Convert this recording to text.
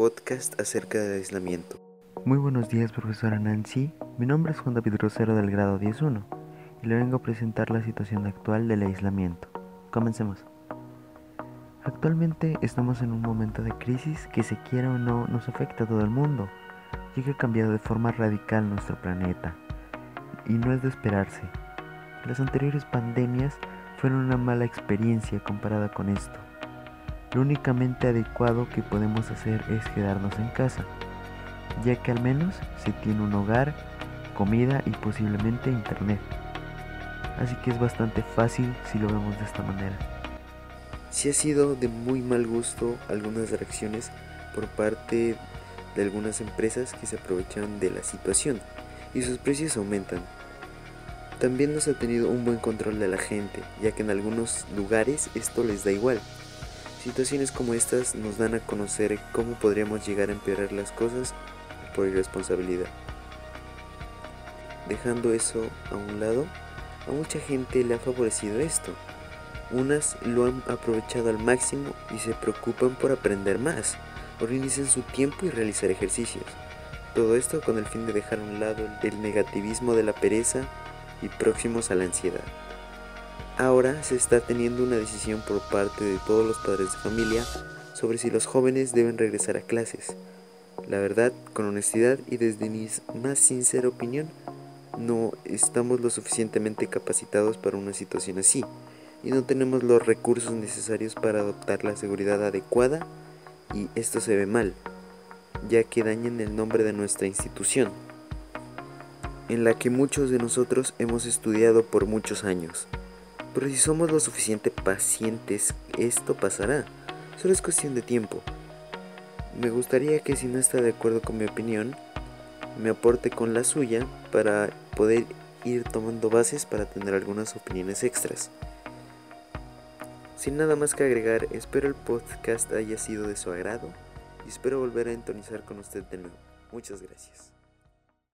podcast acerca del aislamiento. Muy buenos días, profesora Nancy. Mi nombre es Juan David Rosero del grado 10.1 y le vengo a presentar la situación actual del aislamiento. Comencemos. Actualmente estamos en un momento de crisis que se quiera o no nos afecta a todo el mundo, ya que ha cambiado de forma radical nuestro planeta. Y no es de esperarse. Las anteriores pandemias fueron una mala experiencia comparada con esto. Lo únicamente adecuado que podemos hacer es quedarnos en casa, ya que al menos se tiene un hogar, comida y posiblemente internet. Así que es bastante fácil si lo vemos de esta manera. Si ha sido de muy mal gusto algunas reacciones por parte de algunas empresas que se aprovechan de la situación y sus precios aumentan. También nos ha tenido un buen control de la gente, ya que en algunos lugares esto les da igual. Situaciones como estas nos dan a conocer cómo podríamos llegar a empeorar las cosas por irresponsabilidad. Dejando eso a un lado, a mucha gente le ha favorecido esto. Unas lo han aprovechado al máximo y se preocupan por aprender más, organizan su tiempo y realizar ejercicios. Todo esto con el fin de dejar a un lado el negativismo de la pereza y próximos a la ansiedad. Ahora se está teniendo una decisión por parte de todos los padres de familia sobre si los jóvenes deben regresar a clases. La verdad, con honestidad y desde mi más sincera opinión, no estamos lo suficientemente capacitados para una situación así y no tenemos los recursos necesarios para adoptar la seguridad adecuada y esto se ve mal, ya que dañan el nombre de nuestra institución, en la que muchos de nosotros hemos estudiado por muchos años. Pero si somos lo suficiente pacientes, esto pasará. Solo es cuestión de tiempo. Me gustaría que si no está de acuerdo con mi opinión, me aporte con la suya para poder ir tomando bases para tener algunas opiniones extras. Sin nada más que agregar, espero el podcast haya sido de su agrado y espero volver a entonizar con usted de nuevo. Muchas gracias.